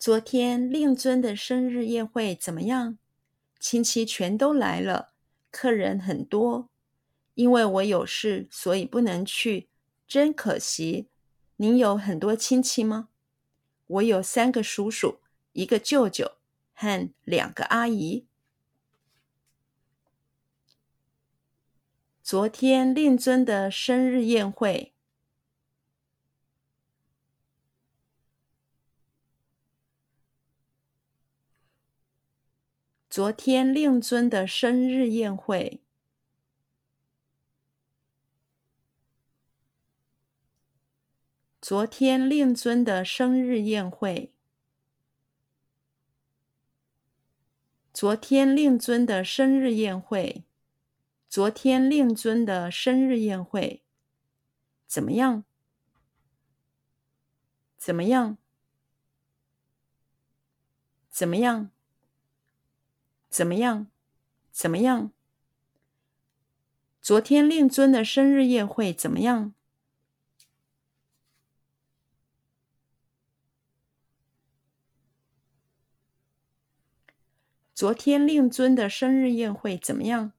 昨天令尊的生日宴会怎么样？亲戚全都来了，客人很多。因为我有事，所以不能去，真可惜。您有很多亲戚吗？我有三个叔叔，一个舅舅和两个阿姨。昨天令尊的生日宴会。昨天令尊的生日宴会。昨天令尊的生日宴会。昨天令尊的生日宴会。昨天令尊的生日宴会。怎么样？怎么样？怎么样？怎么样？怎么样？昨天令尊的生日宴会怎么样？昨天令尊的生日宴会怎么样？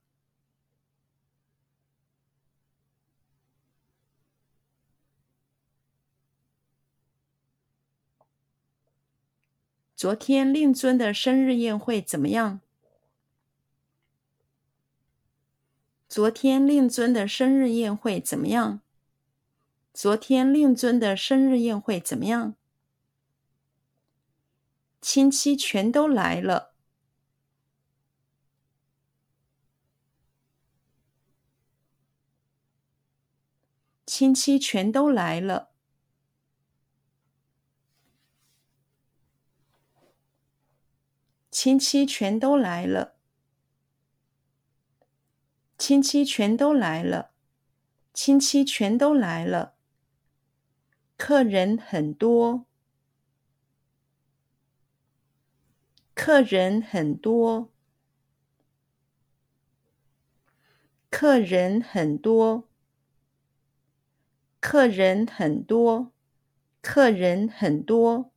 昨天令尊的生日宴会怎么样？昨天令尊的生日宴会怎么样？昨天令尊的生日宴会怎么样？亲戚全都来了。亲戚全都来了。亲戚全都来了。亲戚全都来了，亲戚全都来了。客人很多，客人很多，客人很多，客人很多，客人很多。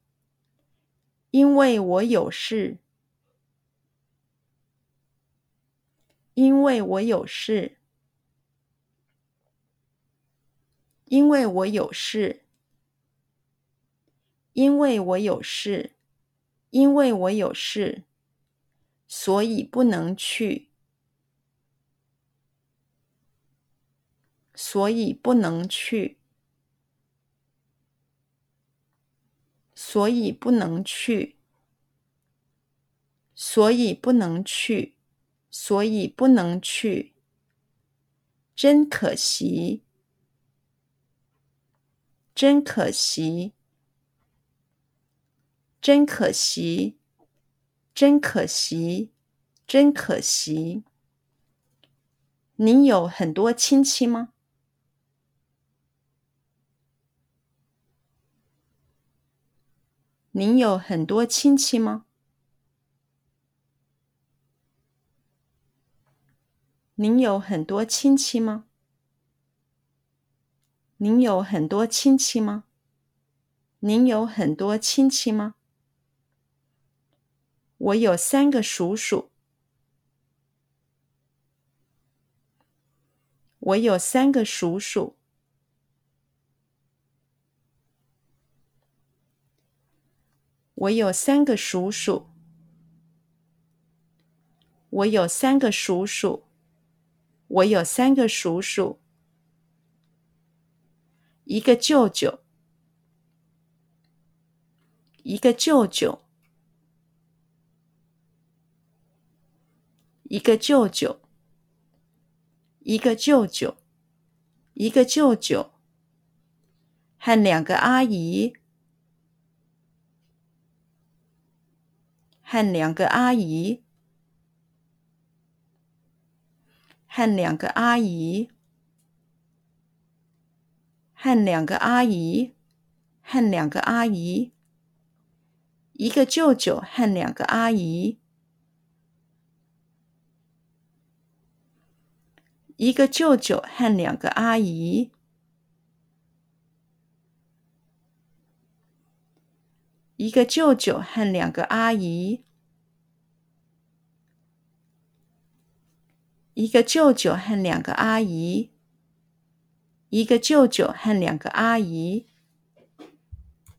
因为我有事。因为我有事，因为我有事，因为我有事，因为我有事，所以不能去，所以不能去，所以不能去，所以不能去。所以不能去，真可惜，真可惜，真可惜，真可惜，真可惜。您有很多亲戚吗？您有很多亲戚吗？您有很多亲戚吗？您有很多亲戚吗？您有很多亲戚吗？我有三个叔叔。我有三个叔叔。我有三个叔叔。我有三个叔叔。我有三个叔叔，一个舅舅，一个舅舅，一个舅舅，一个舅舅，一个舅舅，和两个阿姨，和两个阿姨。和两个阿姨，和两个阿姨，和两个阿姨，一个舅舅和两个阿姨，一个舅舅和两个阿姨，一个舅舅和两个阿姨。一个舅舅和两个阿姨。一个舅舅和两个阿姨。